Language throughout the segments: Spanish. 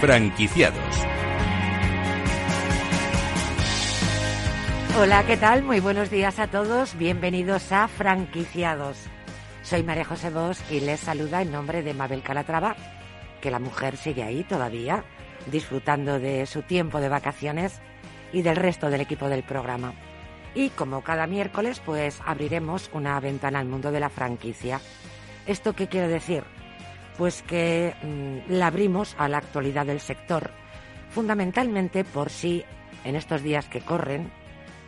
Franquiciados. Hola, ¿qué tal? Muy buenos días a todos. Bienvenidos a Franquiciados. Soy María José Bosch y les saluda en nombre de Mabel Calatrava, que la mujer sigue ahí todavía, disfrutando de su tiempo de vacaciones y del resto del equipo del programa. Y como cada miércoles, pues abriremos una ventana al mundo de la franquicia. ¿Esto qué quiere decir? Pues que mm, la abrimos a la actualidad del sector, fundamentalmente por si en estos días que corren,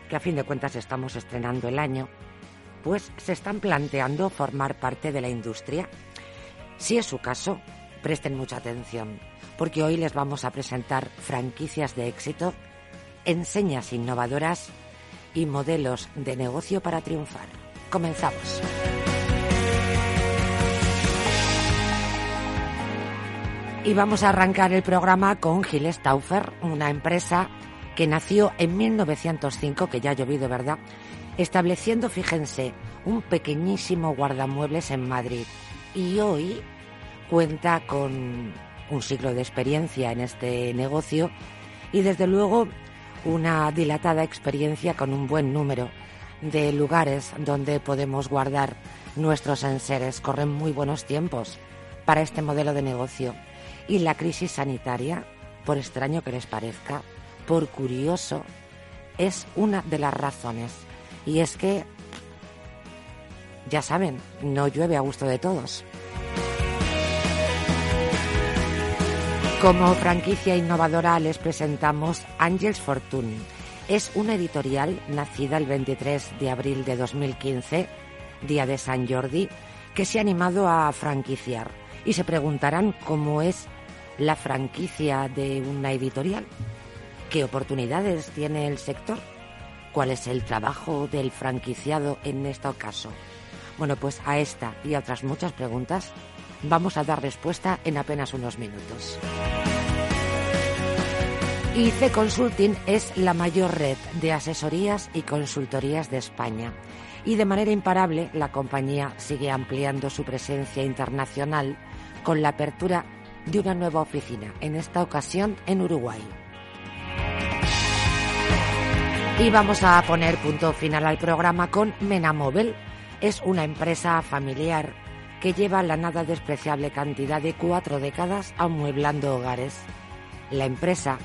que a fin de cuentas estamos estrenando el año, pues se están planteando formar parte de la industria. Si es su caso, presten mucha atención, porque hoy les vamos a presentar franquicias de éxito, enseñas innovadoras y modelos de negocio para triunfar. Comenzamos. Y vamos a arrancar el programa con Gilles Taufer, una empresa que nació en 1905, que ya ha llovido, ¿verdad? Estableciendo, fíjense, un pequeñísimo guardamuebles en Madrid. Y hoy cuenta con un siglo de experiencia en este negocio y desde luego una dilatada experiencia con un buen número de lugares donde podemos guardar nuestros enseres. Corren muy buenos tiempos para este modelo de negocio. Y la crisis sanitaria, por extraño que les parezca, por curioso, es una de las razones. Y es que, ya saben, no llueve a gusto de todos. Como franquicia innovadora les presentamos Angels Fortune. Es una editorial nacida el 23 de abril de 2015, día de San Jordi, que se ha animado a franquiciar. Y se preguntarán cómo es la franquicia de una editorial. ¿Qué oportunidades tiene el sector? ¿Cuál es el trabajo del franquiciado en este caso? Bueno, pues a esta y a otras muchas preguntas vamos a dar respuesta en apenas unos minutos. IC Consulting es la mayor red de asesorías y consultorías de España y de manera imparable la compañía sigue ampliando su presencia internacional con la apertura de una nueva oficina, en esta ocasión en Uruguay. Y vamos a poner punto final al programa con Menamóvil. Es una empresa familiar que lleva la nada despreciable cantidad de cuatro décadas amueblando hogares. La empresa,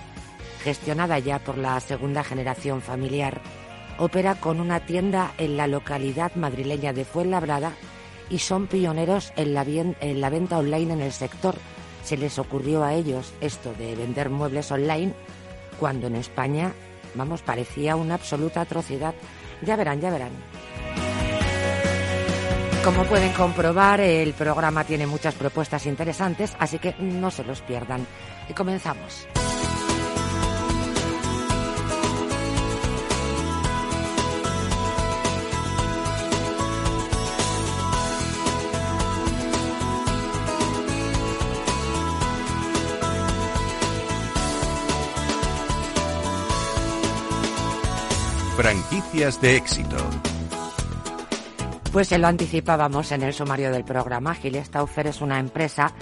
gestionada ya por la segunda generación familiar, opera con una tienda en la localidad madrileña de Fuenlabrada y son pioneros en la, en la venta online en el sector. Se les ocurrió a ellos esto de vender muebles online cuando en España, vamos, parecía una absoluta atrocidad. Ya verán, ya verán. Como pueden comprobar, el programa tiene muchas propuestas interesantes, así que no se los pierdan. Y comenzamos. Franquicias de éxito. Pues se lo anticipábamos en el sumario del programa. Giles Taufer es una empresa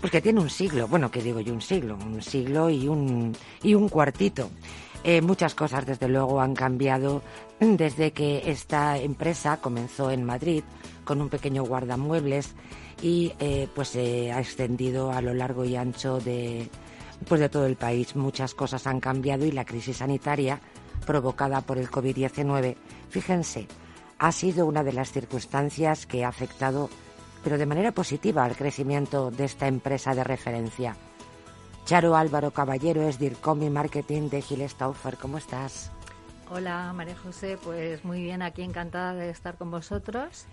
pues que tiene un siglo, bueno, que digo yo un siglo, un siglo y un, y un cuartito. Eh, muchas cosas, desde luego, han cambiado desde que esta empresa comenzó en Madrid con un pequeño guardamuebles y eh, pues se ha extendido a lo largo y ancho de, pues de todo el país. Muchas cosas han cambiado y la crisis sanitaria provocada por el COVID-19, fíjense, ha sido una de las circunstancias que ha afectado, pero de manera positiva, al crecimiento de esta empresa de referencia. Charo Álvaro Caballero es DIRCOM y Marketing de Giles Taufer. ¿Cómo estás? Hola, María José. Pues muy bien, aquí encantada de estar con vosotros.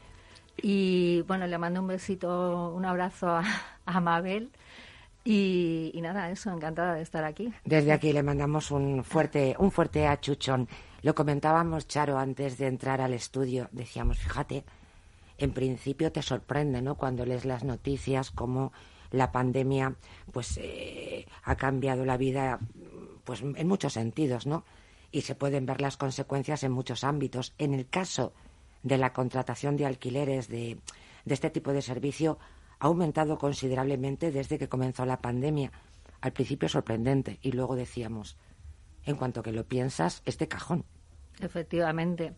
Y bueno, le mando un besito, un abrazo a, a Mabel y, nada, eso, encantada de estar aquí. Desde aquí le mandamos un fuerte, un fuerte achuchón. Lo comentábamos, Charo, antes de entrar al estudio. Decíamos, fíjate, en principio te sorprende, ¿no? Cuando lees las noticias, cómo la pandemia, pues, eh, ha cambiado la vida, pues, en muchos sentidos, ¿no? Y se pueden ver las consecuencias en muchos ámbitos. En el caso de la contratación de alquileres de, de este tipo de servicio, ha aumentado considerablemente desde que comenzó la pandemia. al principio sorprendente y luego decíamos, en cuanto que lo piensas, es de cajón. Efectivamente.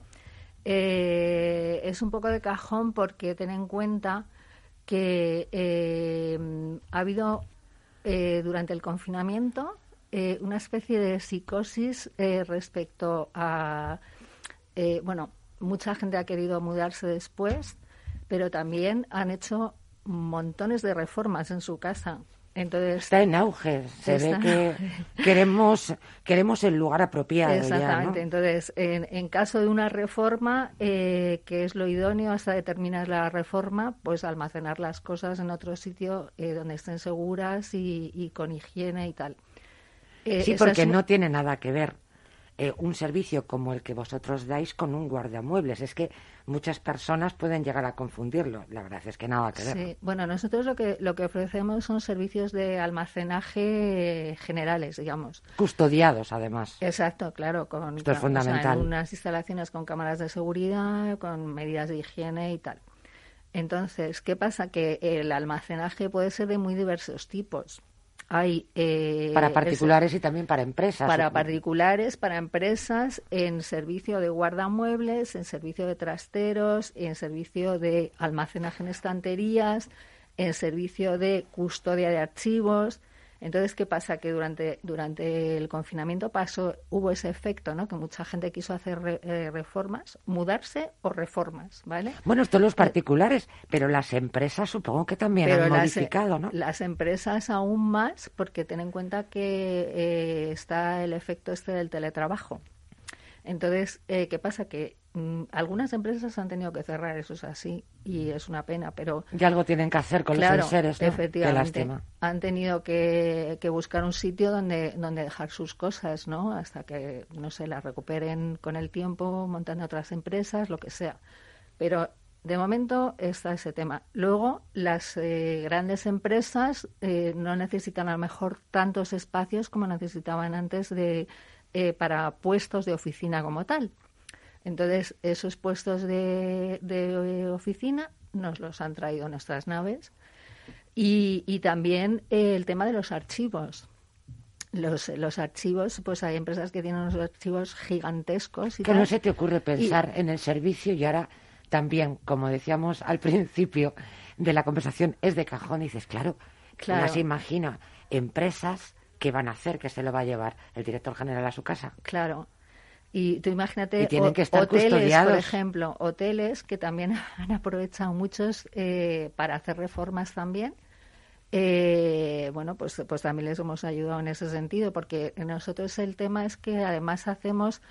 Eh, es un poco de cajón porque ten en cuenta que eh, ha habido eh, durante el confinamiento una especie de psicosis respecto a, bueno, mucha gente ha querido mudarse después, pero también han hecho montones de reformas en su casa. Entonces, está en auge, se ve que queremos, queremos el lugar apropiado. Exactamente, entonces, en, caso de una reforma, eh, que es lo idóneo hasta determinar la reforma, pues almacenar las cosas en otro sitio eh, donde estén seguras y, con higiene y tal. Eh, sí, porque no tiene nada que ver eh, un servicio como el que vosotros dais con un guardamuebles. Es que muchas personas pueden llegar a confundirlo. La verdad es que nada que ver. Sí, bueno, nosotros lo que, lo que ofrecemos son servicios de almacenaje generales, digamos. Custodiados, además. Exacto, claro. Con, Esto es fundamental. unas instalaciones con cámaras de seguridad, con medidas de higiene y tal. Entonces, ¿qué pasa? Que el almacenaje puede ser de muy diversos tipos. Hay, eh, para particulares y también para empresas. Para particulares, para empresas, en servicio de guardamuebles, en servicio de trasteros, en servicio de almacenaje en estanterías, en servicio de custodia de archivos, entonces, ¿qué pasa? Que durante, durante el confinamiento pasó, hubo ese efecto, ¿no? Que mucha gente quiso hacer eh, reformas, mudarse o reformas, ¿vale? Bueno, esto los particulares, pero las empresas supongo que también han modificado, ¿no? Las empresas aún más, porque ten en cuenta que eh, está el efecto este del teletrabajo. Entonces, eh, ¿qué pasa? Que algunas empresas han tenido que cerrar, eso es así, y es una pena, pero... Y algo tienen que hacer con los seres, ¿no? efectivamente. Han tenido que, buscar un sitio donde, donde dejar sus cosas, ¿no? Hasta que, no sé, las recuperen con el tiempo, montando otras empresas, lo que sea. Pero de momento está ese tema. Luego, las eh, grandes empresas eh, no necesitan a lo mejor tantos espacios como necesitaban antes de eh, para puestos de oficina como tal. Entonces, esos puestos de, oficina nos los han traído nuestras naves. Y, también eh, el tema de los archivos. Los, los archivos, pues hay empresas que tienen unos archivos gigantescos. Y que no se te ocurre pensar en el servicio y ahora también, como decíamos al principio de la conversación, es de cajón y dices, claro, claro. se imagina empresas ¿qué van a hacer? ¿Qué se lo va a llevar el director general a su casa? Claro. Y tú imagínate, tienen que estar hoteles, por ejemplo, hoteles que también han aprovechado muchos eh, para hacer reformas también. Eh, bueno, pues, pues también les hemos ayudado en ese sentido, porque nosotros el tema es que además hacemos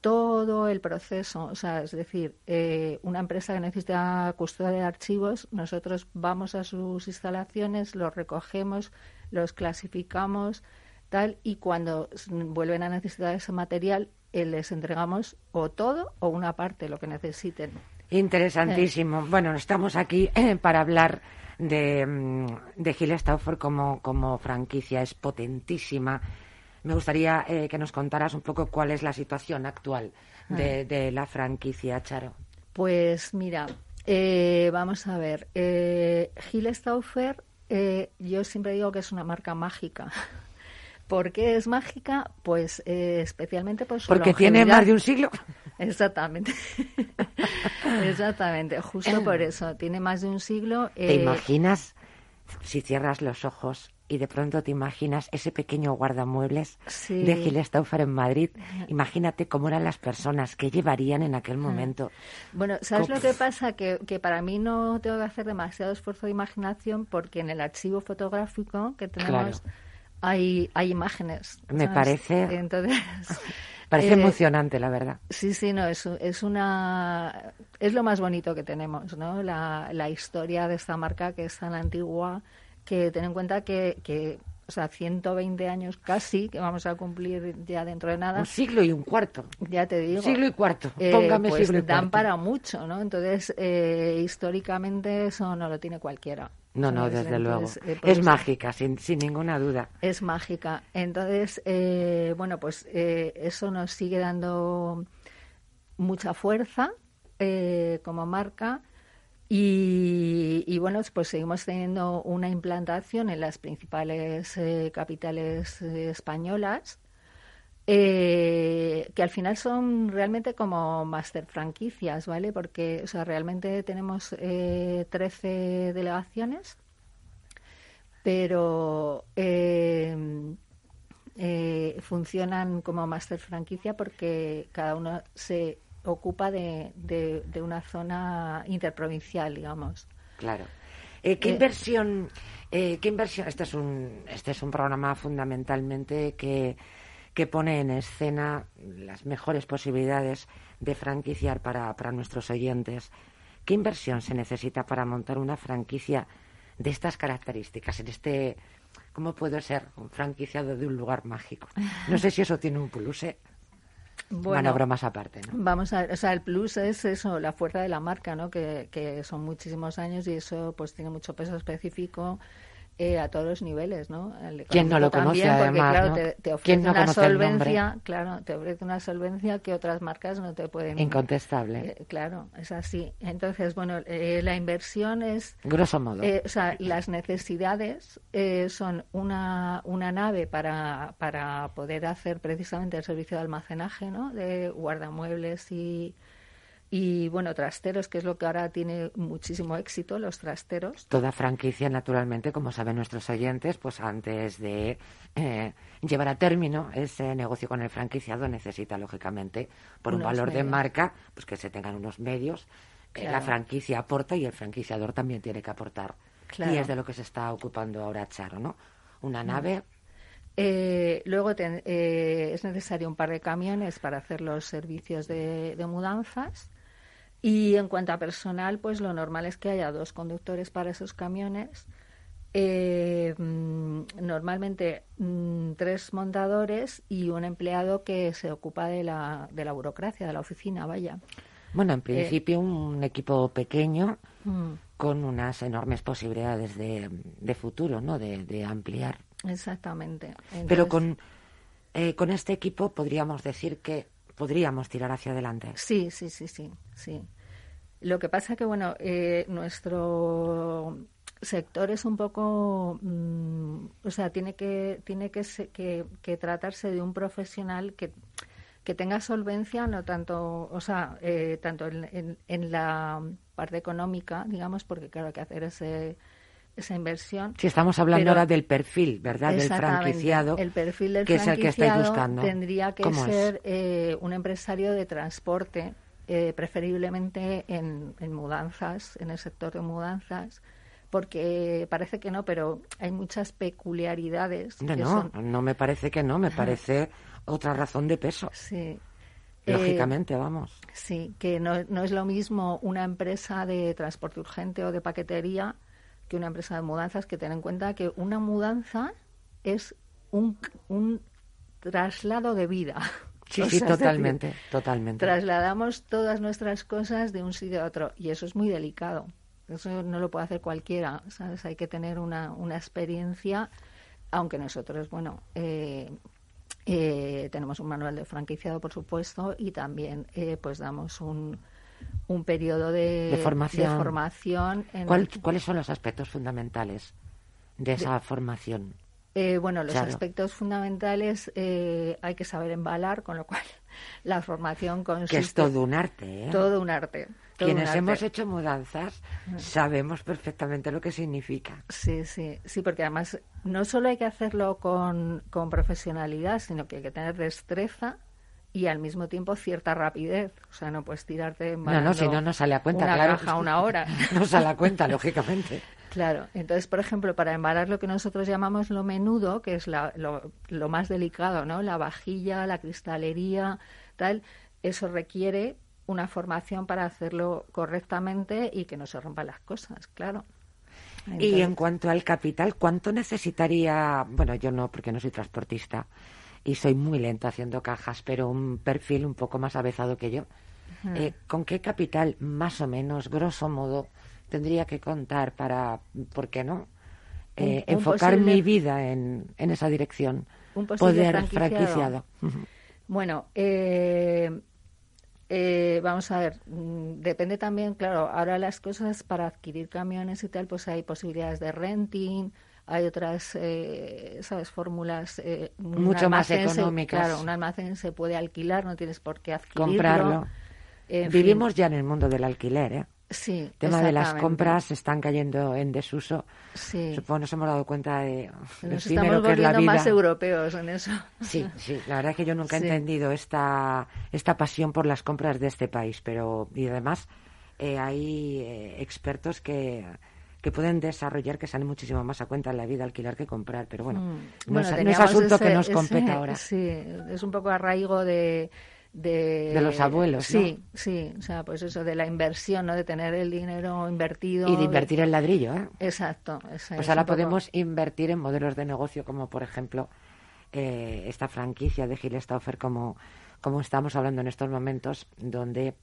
todo el proceso, o sea, es decir, eh, una empresa que necesita custodia de archivos, nosotros vamos a sus instalaciones, los recogemos, los clasificamos, tal, y cuando vuelven a necesitar ese material, eh, les entregamos o todo o una parte, lo que necesiten. Interesantísimo. Bueno, estamos aquí eh, para hablar de, mm, de Gilles Stauffer como, como franquicia. Es potentísima. Me gustaría eh, que nos contaras un poco cuál es la situación actual de, ah. de la franquicia, Charo. Pues mira, vamos a ver. Gilles Stauffer eh, yo siempre digo que es una marca mágica. ¿Por qué es mágica? Pues eh, especialmente por su Porque tiene más de un siglo. Exactamente. Exactamente. Justo por eso. Tiene más de un siglo. ¿Te eh, imaginas si cierras los ojos y de pronto te imaginas ese pequeño guardamuebles de Gilles Stauffer en Madrid. Imagínate cómo eran las personas, que llevarían en aquel momento. Bueno, ¿sabes lo que pasa? Que, que para mí no tengo que hacer demasiado esfuerzo de imaginación porque en el archivo fotográfico que tenemos hay, hay imágenes. Me parece... Entonces... Parece eh, emocionante, la verdad. Sí, sí, no, es, es una es lo más bonito que tenemos, ¿no? La, la historia de esta marca que es tan antigua que ten en cuenta que, que o sea, 120 años casi, que vamos a cumplir ya dentro de nada. Un siglo y un cuarto. Ya te digo. Siglo y cuarto. Eh, Póngame pues siglo y dan para mucho, ¿no? Entonces, eh, históricamente eso no lo tiene cualquiera. No, no, desde luego. Eh, es mágica, sin, sin ninguna duda. Es mágica. Entonces, bueno, pues eso nos sigue dando mucha fuerza como marca Y, bueno, pues seguimos teniendo una implantación en las principales eh, capitales eh, españolas, eh, que al final son realmente como master franquicias, ¿vale? Porque, o sea, realmente tenemos 13 delegaciones, pero funcionan como master franquicia porque cada uno se ocupa de, de, una zona interprovincial, digamos. Claro. Eh, ¿Qué eh, inversión? Eh, ¿Qué inversión? Este es un este es un programa fundamentalmente que, que pone en escena las mejores posibilidades de franquiciar para, para nuestros oyentes. ¿Qué inversión se necesita para montar una franquicia de estas características en este ¿Cómo puedo ser un franquiciado de un lugar mágico? No sé si eso tiene un plus, ¿eh? Bueno, bromas aparte, ¿no? Vamos a o sea, el plus es eso, la fuerza de la marca, ¿no? Que, que son muchísimos años y eso pues tiene mucho peso específico eh, a todos los niveles, ¿no? ¿Quién no lo conoce porque, claro, te, ofrece una solvencia, claro, te ofrece una solvencia que otras marcas no te pueden. Incontestable. Eh, claro, es así. Entonces, bueno, eh, la inversión es. Grosso modo. o sea, las necesidades son una, una nave para, para poder hacer precisamente el servicio de almacenaje, ¿no? De guardamuebles y y bueno, trasteros, que es lo que ahora tiene muchísimo éxito, los trasteros. Toda franquicia, naturalmente, como saben nuestros oyentes, pues antes de eh, llevar a término ese negocio con el franquiciado necesita, lógicamente, por un valor de marca, pues que se tengan unos medios que la franquicia aporta y el franquiciador también tiene que aportar. Y es de lo que se está ocupando ahora Charo, ¿no? Una mm. nave eh, luego eh, es necesario un par de camiones para hacer los servicios de mudanzas y en cuanto a personal, pues lo normal es que haya dos conductores para esos camiones. Eh, mm, normalmente mm, tres montadores y un empleado que se ocupa de la, de la burocracia, de la oficina, vaya. Bueno, en principio un equipo pequeño mm. con unas enormes posibilidades de, de futuro, ¿no? De, ampliar. Exactamente. Pero con, eh, con este equipo podríamos decir que podríamos tirar hacia adelante. Sí, sí, sí, sí, sí. Lo que pasa que, bueno, eh, nuestro sector es un poco, mm, o sea, tiene que tiene que, que, tratarse de un profesional que, que tenga solvencia, no tanto, o sea, eh, tanto en, en, la parte económica, digamos, porque claro, hay que hacer ese esa inversión. Si estamos hablando ahora del perfil, ¿verdad? Del franquiciado. El perfil del que es el que estáis buscando. Tendría que ser eh, un empresario de transporte, eh, preferiblemente en, mudanzas, en el sector de mudanzas, porque parece que no, pero hay muchas peculiaridades. No, no, no me parece que no, me parece otra razón de peso. Sí. Lógicamente, eh, vamos. Sí, que no, no es lo mismo una empresa de transporte urgente o de paquetería que una empresa de mudanzas que ten en cuenta que una mudanza es un, un traslado de vida. Sí, sí, totalmente, totalmente. Trasladamos todas nuestras cosas de un sitio a otro y eso es muy delicado. Eso no lo puede hacer cualquiera, ¿sabes? Hay que tener una, una experiencia, aunque nosotros, bueno, eh, eh, tenemos un manual de franquiciado, por supuesto, y también eh, pues damos un, un periodo de, formación. ¿Cuáles son los aspectos fundamentales de esa formación? Eh, bueno, los aspectos fundamentales eh, hay que saber embalar, con lo cual la formación consiste... Que es todo un arte, ¿eh? Todo un arte. Quienes hemos hecho mudanzas mm. sabemos perfectamente lo que significa. Sí, sí, sí, porque además no solo hay que hacerlo con, con profesionalidad, sino que hay que tener destreza y al mismo tiempo cierta rapidez. O sea, no puedes tirarte No, no, si no, no sale a cuenta, una claro. Caja una hora. no sale a cuenta, lógicamente. Claro, entonces, por ejemplo, para embalar lo que nosotros llamamos lo menudo, que es lo, lo, más delicado, ¿no? La vajilla, la cristalería, tal, eso requiere una formación para hacerlo correctamente y que no se rompan las cosas, claro. Y en cuanto al capital, ¿cuánto necesitaría? Bueno, yo no, porque no soy transportista y soy muy lento haciendo cajas, pero un perfil un poco más avezado que yo. Eh, ¿Con qué capital, más o menos, grosso modo, tendría que contar para, ¿por qué no? Eh, enfocar mi vida en, en esa dirección. Un poder franquiciado. Bueno, eh, eh, vamos a ver, mm, depende también, claro, ahora las cosas para adquirir camiones y tal, pues hay posibilidades de renting, hay otras, eh, ¿sabes?, fórmulas. Eh, Mucho más económicas. claro, un almacén se puede alquilar, no tienes por qué adquirirlo. Comprarlo. Vivimos ya en el mundo del alquiler, ¿eh? Sí, el tema de las compras están cayendo en desuso. Sí. Supongo nos hemos dado cuenta de nos estamos volviendo más europeos en eso. Sí, sí. La verdad es que yo nunca he entendido esta esta pasión por las compras de este país, pero y además eh, hay eh, expertos que que pueden desarrollar que salen muchísimo más a cuenta en la vida alquilar que comprar, pero bueno, mm. no, es, asunto que nos compete ahora. Sí, es un poco arraigo de de, los abuelos, Sí, sí, o sea, pues eso de la inversión, ¿no? De tener el dinero invertido. Y de invertir en ladrillo, ¿eh? Exacto. pues ahora podemos invertir en modelos de negocio como, por ejemplo, eh, esta franquicia de Gil Stauffer, como, como estamos hablando en estos momentos, donde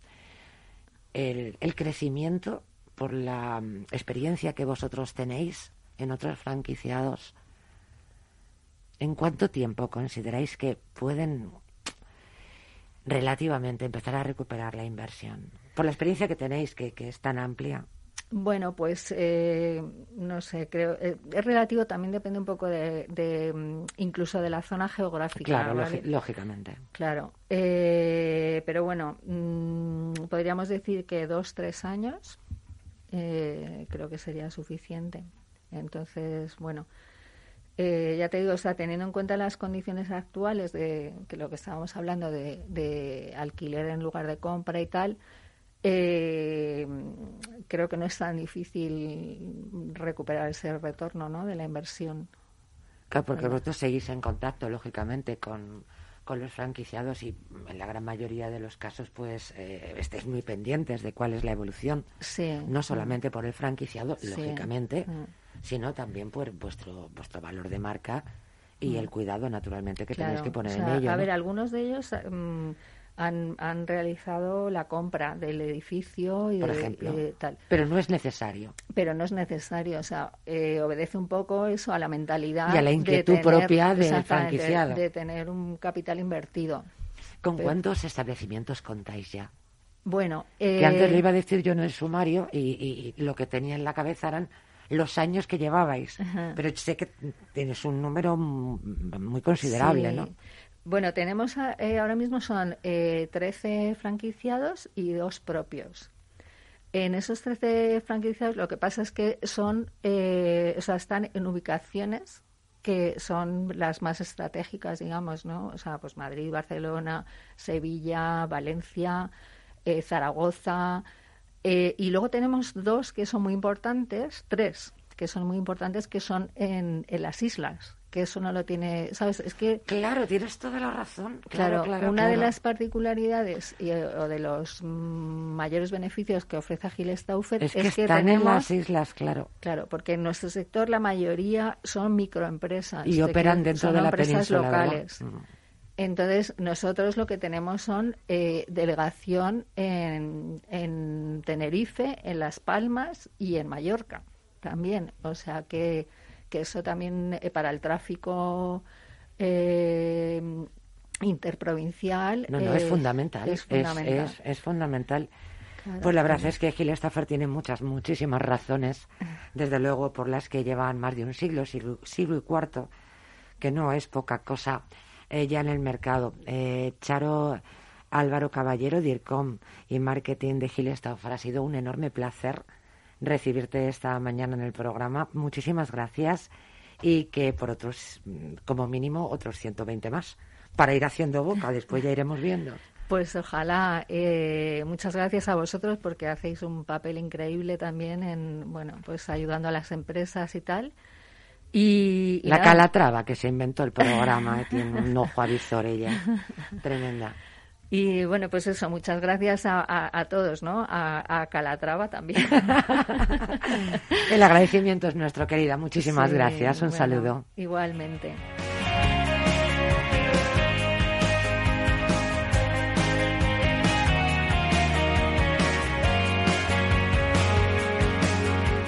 el, el crecimiento por la mm, experiencia que vosotros tenéis en otros franquiciados, ¿en cuánto tiempo consideráis que pueden relativamente empezar a recuperar la inversión? Por la experiencia que tenéis, que, que es tan amplia. Bueno, pues eh, no sé, creo eh, es relativo, también depende un poco de, mm, incluso de la zona geográfica. Claro, lógicamente. Claro, eh, pero bueno, mm, podríamos decir que dos, tres años creo que sería suficiente. Entonces, bueno, eh, ya te digo, o sea, teniendo en cuenta las condiciones actuales de que lo que estábamos hablando de, alquiler en lugar de compra y tal, eh, creo que no es tan difícil recuperar ese retorno ¿no? de la inversión. Claro, porque vosotros seguís en contacto, lógicamente, con, con los franquiciados y en la gran mayoría de los casos pues eh, estéis muy pendientes de cuál es la evolución. Sí. No solamente por el franquiciado, lógicamente, mm sino también por vuestro, vuestro valor de marca y mm. el cuidado naturalmente que tenéis que poner en ello. A ver, algunos de ellos mm, han, han, realizado la compra del edificio y por ejemplo, tal. Pero no es necesario. Pero no es necesario, o sea, eh, obedece un poco eso a la mentalidad y a la inquietud propia del franquiciado de, tener un capital invertido. ¿Con cuántos establecimientos contáis ya? Bueno, que antes le eh, iba a decir yo en el sumario y, y, lo que tenía en la cabeza eran los años que llevabais. Pero sé que tienes un número muy considerable, ¿no? Bueno, tenemos eh, ahora mismo son eh, 13 franquiciados y dos propios. En esos 13 franquiciados lo que pasa es que son, eh, o sea, están en ubicaciones que son las más estratégicas, digamos, ¿no? O sea, pues Madrid, Barcelona, Sevilla, Valencia, eh, Zaragoza, eh, y luego tenemos dos que son muy importantes, tres que son muy importantes, que son en, las islas, que eso no lo tiene, ¿sabes? Es que... Claro, tienes toda la razón. Claro, una de las particularidades y, o de los mayores beneficios que ofrece Gil Stauffer es que, están en las islas, claro. Claro, porque en nuestro sector la mayoría son microempresas. Y operan dentro de la empresas locales. Entonces, nosotros lo que tenemos son eh, delegación en, en, Tenerife, en Las Palmas y en Mallorca también. O sea que, que eso también eh, para el tráfico eh, interprovincial. No, no, es, fundamental. Es fundamental. Es, fundamental. pues la verdad es que Gil Stafford tiene muchas, muchísimas razones, desde luego por las que llevan más de un siglo, siglo, siglo y cuarto, que no es poca cosa eh, ya en el mercado. Eh, Charo Álvaro Caballero, DIRCOM y Marketing de Gil Stauffer. Ha sido un enorme placer recibirte esta mañana en el programa. Muchísimas gracias y que por otros, como mínimo, otros 120 más para ir haciendo boca. Después ya iremos viendo. Pues ojalá. Eh, muchas gracias a vosotros porque hacéis un papel increíble también en, bueno, pues ayudando a las empresas y tal. Y, la Calatrava, que se inventó el programa, eh, tiene un ojo avisor ella. Tremenda. Y bueno, pues eso, muchas gracias a, todos, ¿no? A, Calatrava también. el agradecimiento es nuestro, querida. Muchísimas gracias. Un saludo. Igualmente.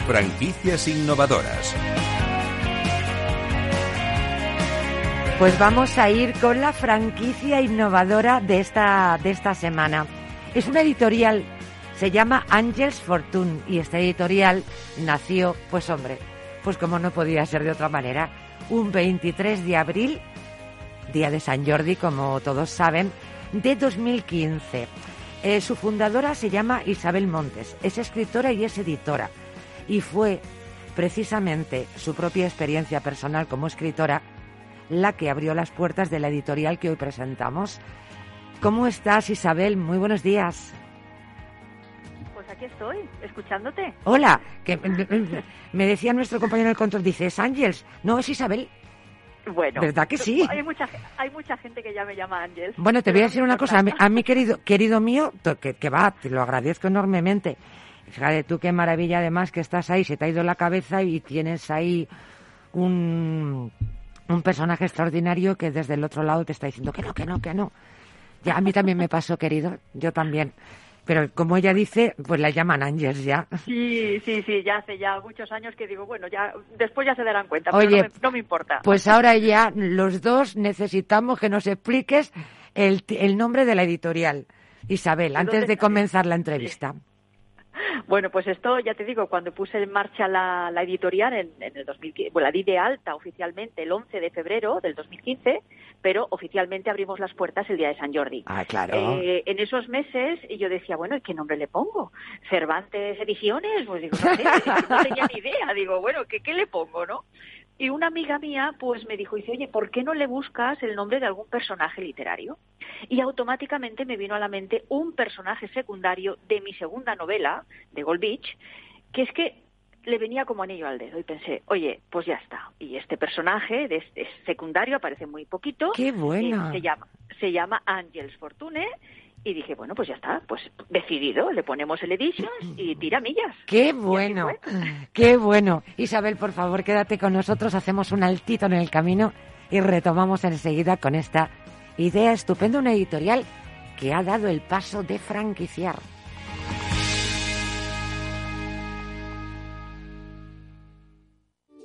Franquicias innovadoras. Pues vamos a ir con la franquicia innovadora de esta, de esta semana. Es una editorial, se llama Angels Fortune y esta editorial nació, pues hombre, pues como no podía ser de otra manera, un 23 de abril, día de San Jordi, como todos saben, de 2015. Eh, su fundadora se llama Isabel Montes, es escritora y es editora y fue precisamente su propia experiencia personal como escritora la que abrió las puertas de la editorial que hoy presentamos. ¿Cómo estás, Isabel? Muy buenos días. Pues aquí estoy, escuchándote. Hola, que me decía nuestro compañero del control, dice, ¿es Ángels? No, es Isabel. Bueno, ¿verdad que sí? Hay mucha, hay mucha gente que ya me llama Ángel. Bueno, te voy a decir una cosa, a mi, querido, querido mío, que, que va, te lo agradezco enormemente. Fíjate tú qué maravilla además que estás ahí, se te ha ido la cabeza y tienes ahí un, un personaje extraordinario que desde el otro lado te está diciendo que no, que no, que no. Ya a mí también me pasó, querido, yo también. Pero como ella dice, pues la llaman Ángeles ya. Sí, sí, sí, ya hace ya muchos años que digo, bueno, ya después ya se darán cuenta, pero no me, no me, importa. Pues ahora ya los dos necesitamos que nos expliques el, el nombre de la editorial. Isabel, antes de comenzar la entrevista. Bueno, pues esto ya te digo, cuando puse en marcha la, editorial en, el 2015, bueno, la di de alta oficialmente el 11 de febrero del 2015, pero oficialmente abrimos las puertas el día de San Jordi. Ah, claro. Eh, en esos meses yo decía, bueno, ¿qué nombre le pongo? ¿Cervantes Ediciones? Pues digo, no sé, no tenía ni idea. Digo, bueno, ¿qué, qué le pongo, no? Y una amiga mía pues me dijo, dice, oye, ¿por qué no le buscas el nombre de algún personaje literario? Y automáticamente me vino a la mente un personaje secundario de mi segunda novela, de Gold Beach, que es que le venía como anillo al dedo y pensé, oye, pues ya está. Y este personaje de este secundario aparece muy poquito. ¡Qué buena! Eh, se llama, se llama Angels Fortune y dije, bueno, pues ya está, pues decidido, le ponemos el Editions y tira millas. ¡Qué bueno! ¡Qué bueno! Isabel, por favor, quédate con nosotros, hacemos un altito en el camino y retomamos enseguida con esta idea estupenda, una editorial que ha dado el paso de franquiciar.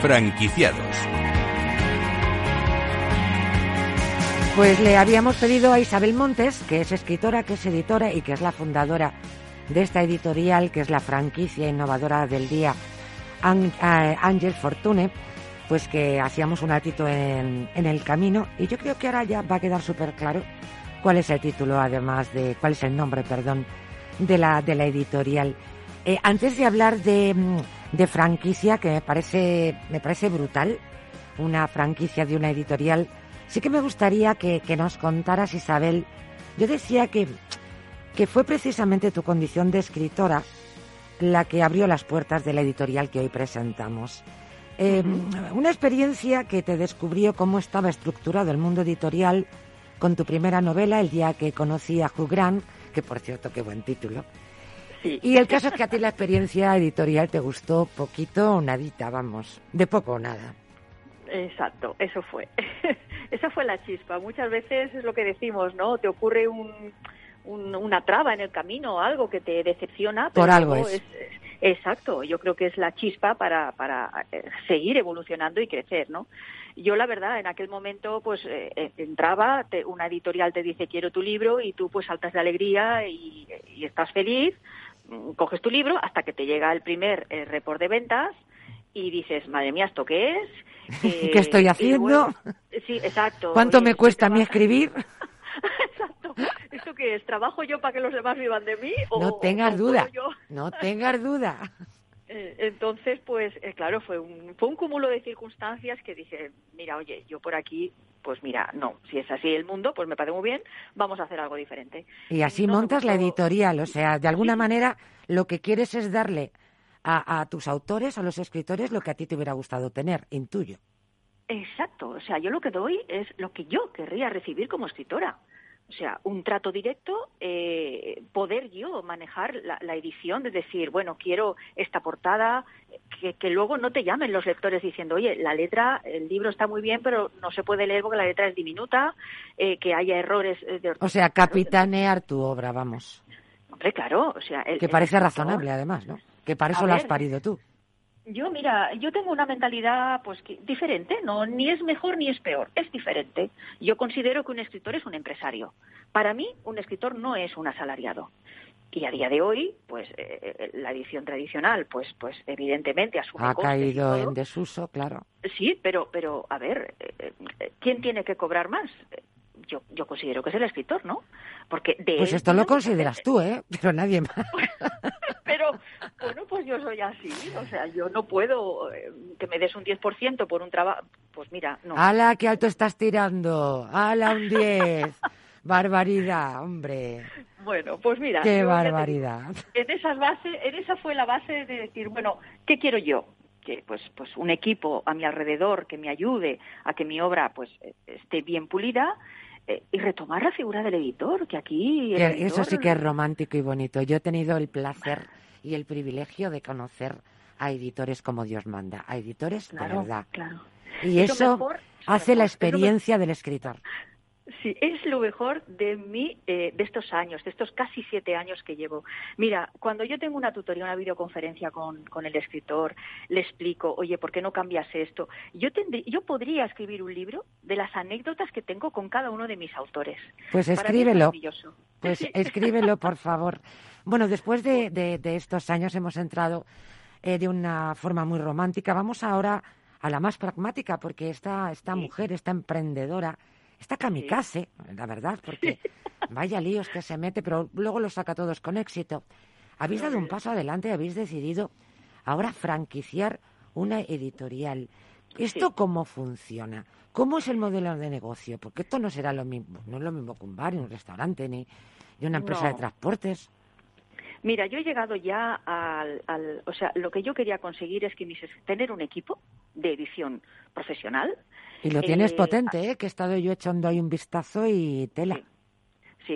Franquiciados. Pues le habíamos pedido a Isabel Montes, que es escritora, que es editora y que es la fundadora de esta editorial, que es la franquicia innovadora del día Ángel Fortune, pues que hacíamos un ratito en, en el camino y yo creo que ahora ya va a quedar súper claro cuál es el título, además de cuál es el nombre, perdón, de la, de la editorial. Eh, antes de hablar de, de franquicia, que me parece, me parece brutal, una franquicia de una editorial, sí que me gustaría que, que nos contaras, Isabel. Yo decía que, que fue precisamente tu condición de escritora la que abrió las puertas de la editorial que hoy presentamos. Eh, una experiencia que te descubrió cómo estaba estructurado el mundo editorial con tu primera novela, El día que conocí a Hugh Grant, que por cierto, qué buen título. Y el caso es que a ti la experiencia editorial te gustó poquito o nadita, vamos, de poco o nada. Exacto, eso fue. Esa fue la chispa. Muchas veces es lo que decimos, ¿no? Te ocurre un, una traba en el camino, algo que te decepciona. Por algo es. Exacto, yo creo que es la chispa para, para eh, seguir evolucionando y crecer, ¿no? Yo la verdad, en aquel momento, pues eh, eh, entraba, una editorial te dice quiero tu libro y tú pues saltas de alegría y, estás feliz, coges tu libro hasta que te llega el primer report de ventas y dices, madre mía, ¿esto qué es? ¿Qué estoy haciendo? sí, exacto. ¿Cuánto me cuesta a mí escribir? Exacto. ¿Esto qué es? ¿Trabajo yo para que los demás vivan de mí? no tengas duda. No tengas duda. Eh, entonces, pues eh, claro, fue un, fue un cúmulo de circunstancias que dije, mira, oye, yo por aquí, pues mira, no, si es así el mundo, pues me parece muy bien, vamos a hacer algo diferente. Y así montas la editorial, o sea, de alguna manera lo que quieres es darle a, a tus autores, a los escritores, lo que a ti te hubiera gustado tener, intuyo. Exacto, o sea, yo lo que doy es lo que yo querría recibir como escritora. O sea, un trato directo, eh, poder yo manejar la, edición, de decir, bueno, quiero esta portada, que, luego no te llamen los lectores diciendo, oye, la letra, el libro está muy bien, pero no se puede leer porque la letra es diminuta, eh, que haya errores de O sea, capitanear tu obra, vamos. Hombre, claro, o sea... que parece razonable, además, ¿no? Que para eso lo has parido tú. Yo, mira, yo tengo una mentalidad pues diferente, no ni es mejor ni es peor, es diferente. Yo considero que un escritor es un empresario. Para mí, un escritor no es un asalariado. Y a día de hoy, pues eh, eh, la edición tradicional, pues, pues evidentemente asume ha caído en desuso, claro. Sí, pero, pero a ver, eh, ¿quién tiene que cobrar más? Yo, yo considero que es el escritor, ¿no? Porque de pues esto lo consideras tú, ¿eh? Pero nadie más. pero bueno, pues yo soy así, o sea, yo no puedo eh, que me des un 10% por un trabajo, pues mira, no. ¡Hala, qué alto estás tirando! ¡Hala, un 10! ¡Barbaridad, hombre! Bueno, pues mira. ¡Qué barbaridad! en, esas bases, en esa fue la base de decir, bueno, ¿qué quiero yo? que pues pues un equipo a mi alrededor que me ayude a que mi obra pues esté bien pulida eh, y retomar la figura del editor, que aquí... Eso sí que es romántico y bonito. Yo he tenido el placer y el privilegio de conocer a editores como Dios manda, a editores de verdad. Claro. Y eso hace la experiencia del escritor. Sí, es lo mejor de mí, eh, de estos años, de estos casi siete años que llevo. Mira, cuando yo tengo una tutoría, una videoconferencia con, con el escritor, le explico, oye, ¿por qué no cambias esto? Yo, yo podría escribir un libro de las anécdotas que tengo con cada uno de mis autores. Pues escríbelo. Pues escríbelo, por favor. Bueno, después de, de, estos años hemos entrado eh, de una forma muy romántica. Vamos ahora a la más pragmática, porque esta, esta mujer, esta emprendedora, Está kamikaze, la verdad, porque vaya líos que se mete, pero luego lo saca todos con éxito. Habéis dado un paso adelante, habéis decidido ahora franquiciar una editorial. ¿Esto cómo funciona? ¿Cómo es el modelo de negocio? Porque esto no será lo mismo, no es lo mismo que un bar, un restaurante, ni, una empresa de transportes. Mira, yo he llegado ya al, al, o sea, lo que yo quería conseguir es que mis, tener un equipo de edición profesional. Y lo tienes eh, potente, ¿eh? Que he estado yo echando ahí un vistazo y tela. Sí.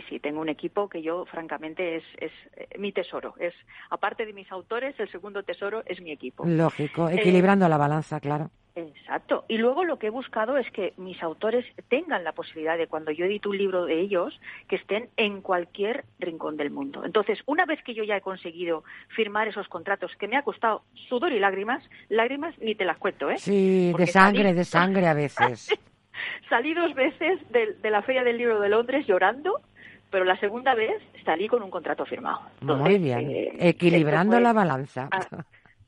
Sí, tengo un equipo que yo, francamente, es, es eh, mi tesoro. Es Aparte de mis autores, el segundo tesoro es mi equipo. Lógico, equilibrando la balanza, claro. Exacto. Y luego lo que he buscado es que mis autores tengan la posibilidad de, cuando yo edito un libro de ellos, que estén en cualquier rincón del mundo. Entonces, una vez que yo ya he conseguido firmar esos contratos, que me ha costado sudor y lágrimas, lágrimas ni te las cuento, ¿eh? Sí, de sangre, de sangre a veces. salí dos veces de, de, la Feria del Libro de Londres llorando, pero la segunda vez salí con un contrato firmado. Muy bien, eh, equilibrando la balanza. Ah,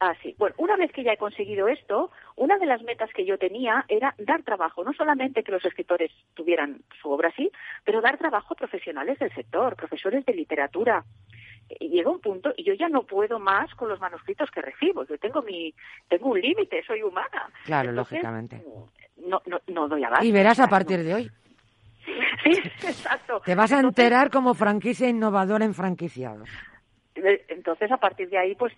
Ah, sí. Bueno, una vez que ya he conseguido esto, una de las metas que yo tenía era dar trabajo, no solamente que los escritores tuvieran su obra así, pero dar trabajo a profesionales del sector, profesores de literatura. Y llega un punto y yo ya no puedo más con los manuscritos que recibo. Yo tengo mi, tengo un límite, soy humana. Claro, lógicamente. No, no, no doy abasto. Y verás a partir de hoy. Sí, exacto. Te vas a enterar como franquicia innovadora en franquiciados. Entonces, a partir de ahí, pues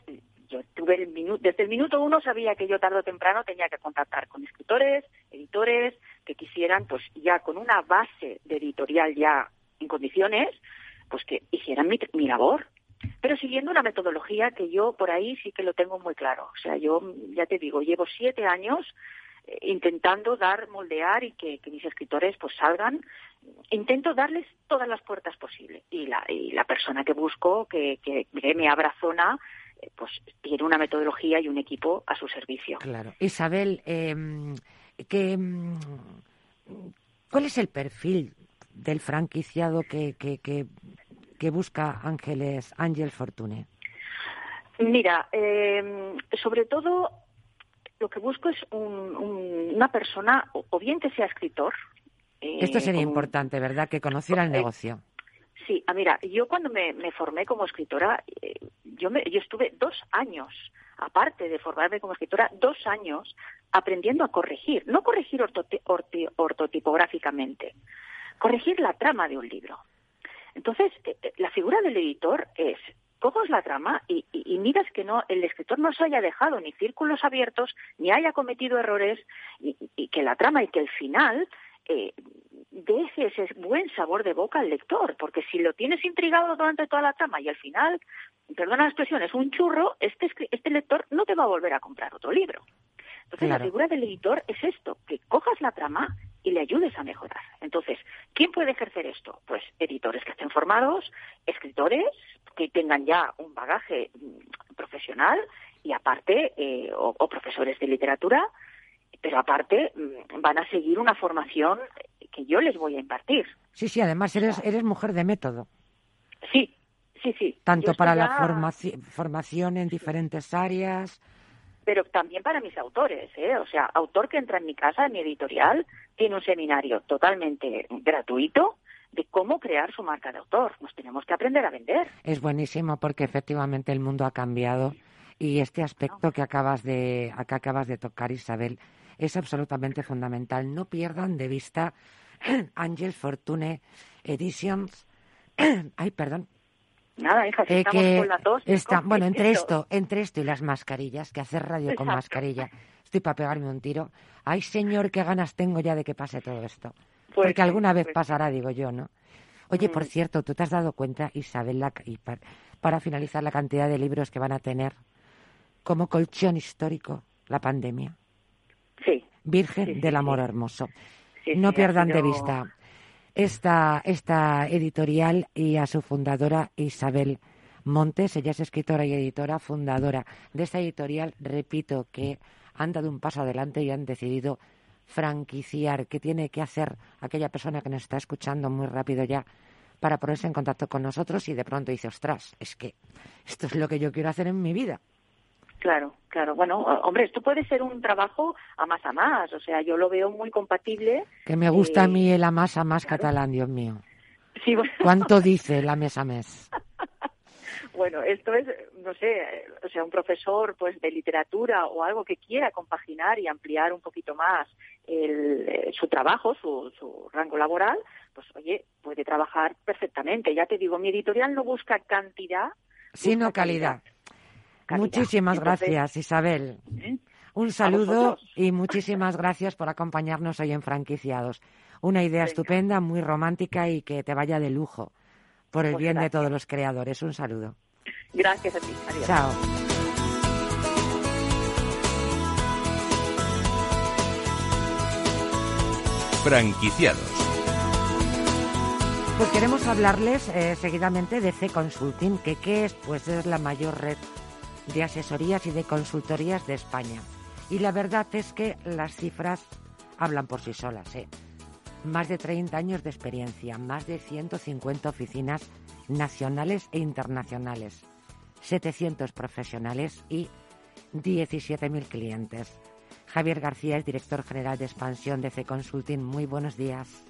yo tuve el minuto, desde el minuto uno sabía que yo tarde o temprano tenía que contactar con escritores, editores, que quisieran, pues ya con una base de editorial ya en condiciones, pues que hicieran mi, mi labor. Pero siguiendo una metodología que yo por ahí sí que lo tengo muy claro. O sea, yo ya te digo, llevo siete años eh, intentando dar, moldear y que, que, mis escritores pues salgan. Intento darles todas las puertas posibles. Y la, y la persona que busco, que, que me abrazona, pues tiene una metodología y un equipo a su servicio. Claro. Isabel, eh, ¿cuál es el perfil del franquiciado que, que, que, busca Ángeles Ángel Fortune? Mira, eh, sobre todo lo que busco es una persona, o, bien que sea escritor. Eh, Esto sería importante, ¿verdad? Que conociera el negocio. Sí, ah, mira, yo cuando me, formé como escritora, eh, yo, me, yo estuve dos años, aparte de formarme como escritora, dos años aprendiendo a corregir, no corregir ortotipográficamente, corregir la trama de un libro. Entonces, eh, eh, la figura del editor es coges la trama y, miras que no el escritor no se haya dejado ni círculos abiertos ni haya cometido errores y, que la trama y que el final eh, deje ese buen sabor de boca al lector, porque si lo tienes intrigado durante toda la trama y al final, perdona la expresión, es un churro, este, este lector no te va a volver a comprar otro libro. Entonces, la figura del editor es esto, que cojas la trama y le ayudes a mejorar. Entonces, ¿quién puede ejercer esto? Pues editores que estén formados, escritores que tengan ya un bagaje mm, profesional y aparte, eh, o profesores de literatura, pero aparte mm, van a seguir una formación que yo les voy a impartir. Sí, sí, además eres, eres mujer de método. Sí, sí, sí. Tanto para la formación en diferentes áreas. Pero también para mis autores, ¿eh? O sea, autor que entra en mi casa, en mi editorial, tiene un seminario totalmente gratuito de cómo crear su marca de autor. Nos tenemos que aprender a vender. Es buenísimo porque efectivamente el mundo ha cambiado y este aspecto que acabas de, que acabas de tocar, Isabel, es absolutamente fundamental. No pierdan de vista Angel Fortune Editions. Ay, perdón. Nada, hija, eh, estamos con la tos. Está, bueno, entre esto, entre esto y las mascarillas, que hacer radio con mascarilla, estoy para pegarme un tiro. Ay, señor, qué ganas tengo ya de que pase todo esto. Pues Porque alguna vez pues pasará, digo yo, ¿no? Oye, por mm. cierto, ¿tú te has dado cuenta, Isabel, y para finalizar la cantidad de libros que van a tener como colchón histórico la pandemia? Virgen del Amor Hermoso. no pierdan de vista esta, esta editorial y a su fundadora Isabel Montes. Ella es escritora y editora, fundadora de esta editorial. Repito que han dado un paso adelante y han decidido franquiciar. ¿Qué tiene que hacer aquella persona que nos está escuchando muy rápido ya para ponerse en contacto con nosotros y de pronto dice, ostras, es que esto es lo que yo quiero hacer en mi vida? Claro, claro. Bueno, hombre, esto puede ser un trabajo a más a más. O sea, yo lo veo muy compatible. Que me gusta a mí el a más a más catalán, Dios mío. Sí, bueno. ¿Cuánto dice la mes a mes? bueno, esto es, no sé, o sea, un profesor pues de literatura o algo que quiera compaginar y ampliar un poquito más el, eh, su trabajo, su, su rango laboral, pues oye, puede trabajar perfectamente. Ya te digo, mi editorial no busca cantidad, sino calidad. Muchísimas gracias, Isabel. ¿Eh? Un saludo y muchísimas gracias por acompañarnos hoy en Franquiciados. Una idea estupenda, muy romántica y que te vaya de lujo por el pues bien de todos los creadores. Un saludo. Gracias a ti. Chao. Franquiciados. Pues queremos hablarles eh, seguidamente de C Consulting, que qué es, pues es la mayor red de asesorías y de consultorías de España. Y la verdad es que las cifras hablan por sí solas. ¿eh? Más de 30 años de experiencia, más de 150 oficinas nacionales e internacionales, 700 profesionales y 17.000 clientes. Javier García es director general de expansión de C Consulting. Muy buenos días.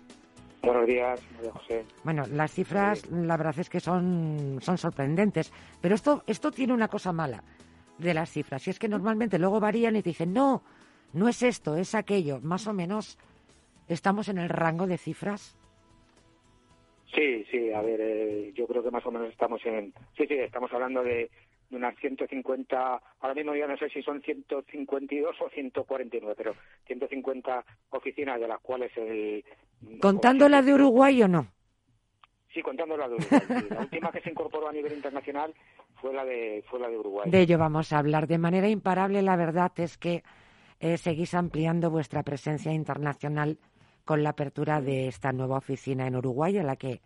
Buenos días, María José. Bueno, las cifras, la verdad es que son, son sorprendentes, pero esto, esto tiene una cosa mala de las cifras, y es que normalmente luego varían y dicen, no, no es esto, es aquello. Más o menos estamos en el rango de cifras. Sí, sí, a ver, eh, yo creo que más o menos estamos en... Sí, sí, estamos hablando de, de unas 150, ahora mismo ya no sé si son 152 o 149, pero 150 oficinas de las cuales el... ¿Contando la de Uruguay o no? Sí, contando la de Uruguay. La última que se incorporó a nivel internacional fue la de, fue la de Uruguay. De ello vamos a hablar. De manera imparable, la verdad es que eh, seguís ampliando vuestra presencia internacional con la apertura de esta nueva oficina en Uruguay, a la que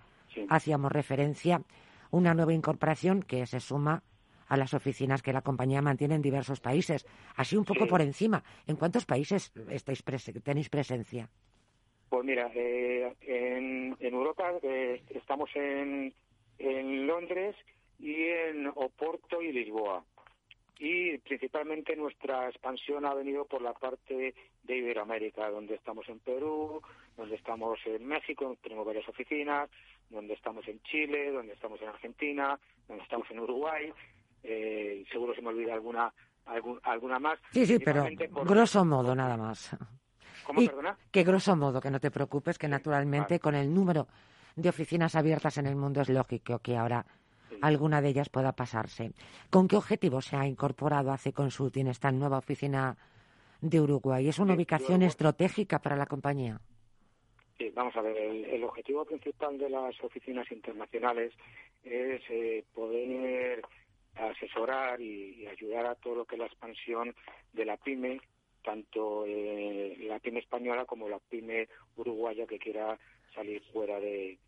hacíamos referencia, una nueva incorporación que se suma a las oficinas que la compañía mantiene en diversos países. Así un poco por encima, ¿en cuántos países estáis tenéis presencia? Pues mira, eh, en, Europa eh, estamos en, en Londres y en Oporto y Lisboa. Y principalmente nuestra expansión ha venido por la parte de Iberoamérica, donde estamos en Perú, donde estamos en México, tenemos varias oficinas, donde estamos en Chile, donde estamos en Argentina, donde estamos en Uruguay. Eh, seguro se me olvida alguna alguna más. Sí, sí, pero grosso modo nada más. ¿Cómo, perdona? Que grosso modo, que no te preocupes, que naturalmente con el número de oficinas abiertas en el mundo es lógico que ahora alguna de ellas pueda pasarse. ¿Con qué objetivo se ha incorporado AC Consulting esta nueva oficina de Uruguay? ¿Es una ubicación estratégica para la compañía? Sí, vamos a ver, el, objetivo principal de las oficinas internacionales es eh, poder asesorar y, ayudar a todo lo que es la expansión de la pyme tanto eh, la pyme española como la pyme uruguaya que quiera salir fuera de,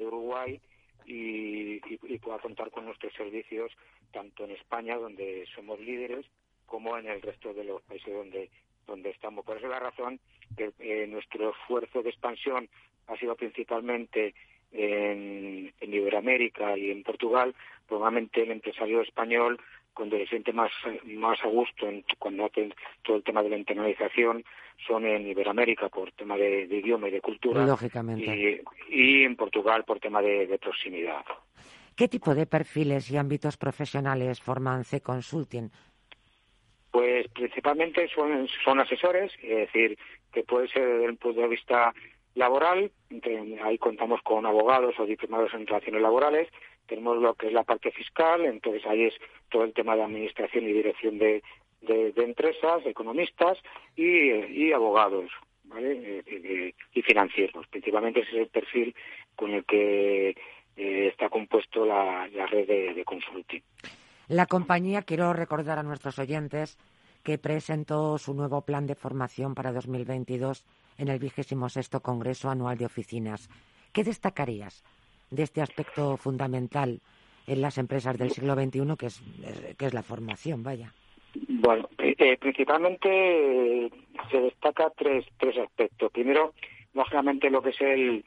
Uruguay y, pueda contar con nuestros servicios tanto en España, donde somos líderes, como en el resto de los países donde, donde estamos. Por eso es la razón que eh, nuestro esfuerzo de expansión ha sido principalmente en, en Iberoamérica y en Portugal, probablemente el empresario español cuando se siente más, más a gusto en, cuando hace todo el tema de la internalización son en Iberoamérica por tema de, idioma y de cultura. Lógicamente. Y, en Portugal por tema de, proximidad. ¿Qué tipo de perfiles y ámbitos profesionales forman C Consulting? Pues principalmente son, son asesores, es decir, que puede ser desde el punto de vista laboral, ahí contamos con abogados o diplomados en relaciones laborales, tenemos lo que es la parte fiscal, entonces ahí es todo el tema de administración y dirección de, de, empresas, economistas y, abogados, ¿vale? y financieros. Principalmente ese es el perfil con el que eh, está compuesto la, red de, de. La compañía, quiero recordar a nuestros oyentes, que presentó su nuevo plan de formación para 2022 en el vigésimo sexto Congreso Anual de Oficinas. ¿Qué destacarías de este aspecto fundamental en las empresas del siglo XXI, que es, la formación, vaya. Bueno, eh, principalmente eh, se destaca tres, tres aspectos. Primero, lógicamente lo que es el,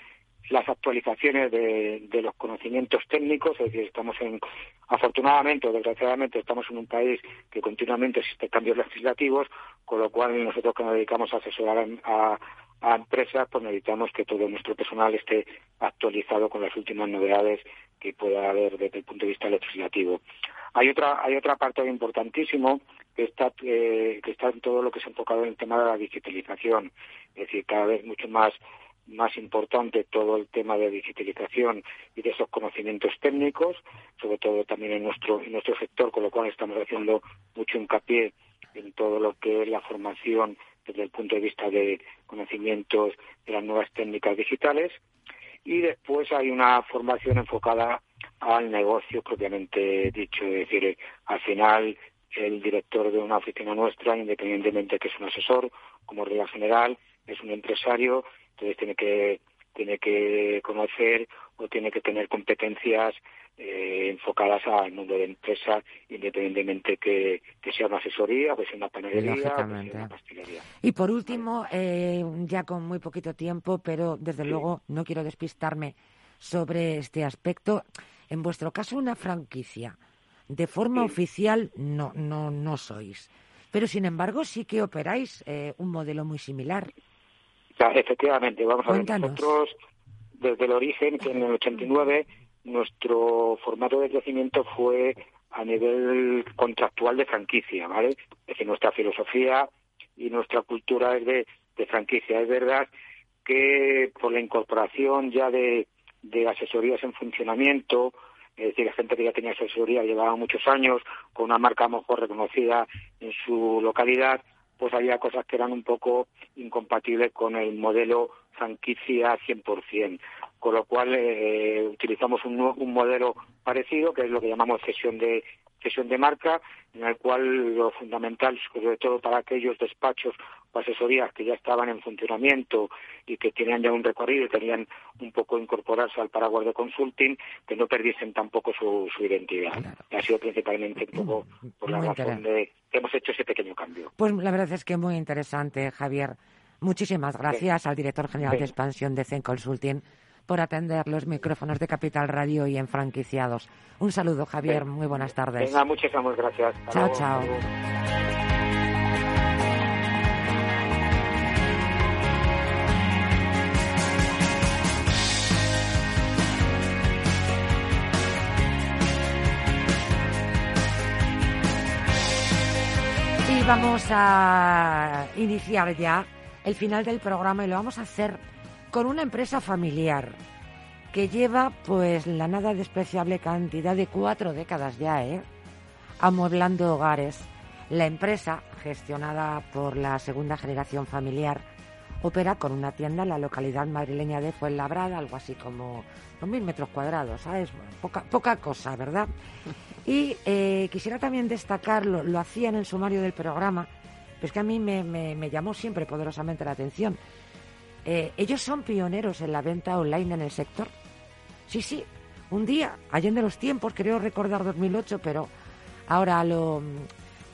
las actualizaciones de, los conocimientos técnicos, es decir, estamos en, afortunadamente o desgraciadamente, estamos en un país que continuamente existe cambios legislativos, con lo cual nosotros que nos dedicamos a asesorar a, a empresas, pues necesitamos que todo nuestro personal esté actualizado con las últimas novedades que pueda haber desde el punto de vista legislativo. Hay otra, hay otra parte importantísimo que está, eh, que está en todo lo que se ha enfocado en el tema de la digitalización, es decir, cada vez mucho más más importante todo el tema de digitalización y de esos conocimientos técnicos, sobre todo también en nuestro, en nuestro sector, con lo cual estamos haciendo mucho hincapié en todo lo que es la formación desde el punto de vista de conocimientos de las nuevas técnicas digitales. Y después hay una formación enfocada al negocio propiamente dicho, es decir, al final el director de una oficina nuestra, independientemente que es un asesor, como regla general, es un empresario Entonces tiene que tiene que conocer o tiene que tener competencias eh, enfocadas al mundo de empresa, independientemente que, sea una asesoría, que sea una panadería, que sea una pastelería. Y por último, eh, ya con muy poquito tiempo, pero desde luego no quiero despistarme sobre este aspecto. En vuestro caso, una franquicia. De forma oficial no, no, no sois. Pero sin embargo, sí que operáis eh, un modelo muy similar. Efectivamente, vamos a ver, nosotros desde el origen, que en el 89 nuestro formato de crecimiento fue a nivel contractual de franquicia, ¿vale? Es decir, nuestra filosofía y nuestra cultura es de, franquicia. Es verdad que por la incorporación ya de, de asesorías en funcionamiento, es decir, la gente que ya tenía asesoría llevaba muchos años con una marca a lo mejor reconocida en su localidad, pues había cosas que eran un poco incompatibles con el modelo franquicia 100% con lo cual eh, utilizamos un, un, modelo parecido, que es lo que llamamos cesión de cesión de marca, en el cual lo fundamental, sobre todo para aquellos despachos o asesorías que ya estaban en funcionamiento y que tenían ya un recorrido y tenían un poco incorporarse al paraguas de consulting, que no perdiesen tampoco su, su identidad. ha sido principalmente un poco por la razón de que hemos hecho ese pequeño cambio. Pues la verdad es que muy interesante, Javier. Muchísimas gracias al director general de expansión de Zen Consulting por atender los micrófonos de Capital Radio y en franquiciados. Un saludo, Javier. Muy buenas tardes. Venga, muchísimas gracias. chao, chao. Y vamos a iniciar ya el final del programa y lo vamos a hacer con una empresa familiar que lleva pues la nada despreciable cantidad de cuatro décadas ya, ¿eh? amueblando hogares. La empresa, gestionada por la segunda generación familiar, opera con una tienda en la localidad madrileña de Fuenlabrada, algo así como 2.000 metros cuadrados, ¿sabes? poca, poca cosa, ¿verdad? Y eh, quisiera también destacarlo, lo hacía en el sumario del programa, pero es que a mí me, me llamó siempre poderosamente la atención eh, ellos son pioneros en la venta online en el sector. Sí, sí, un día, de los tiempos, creo recordar 2008, pero ahora lo,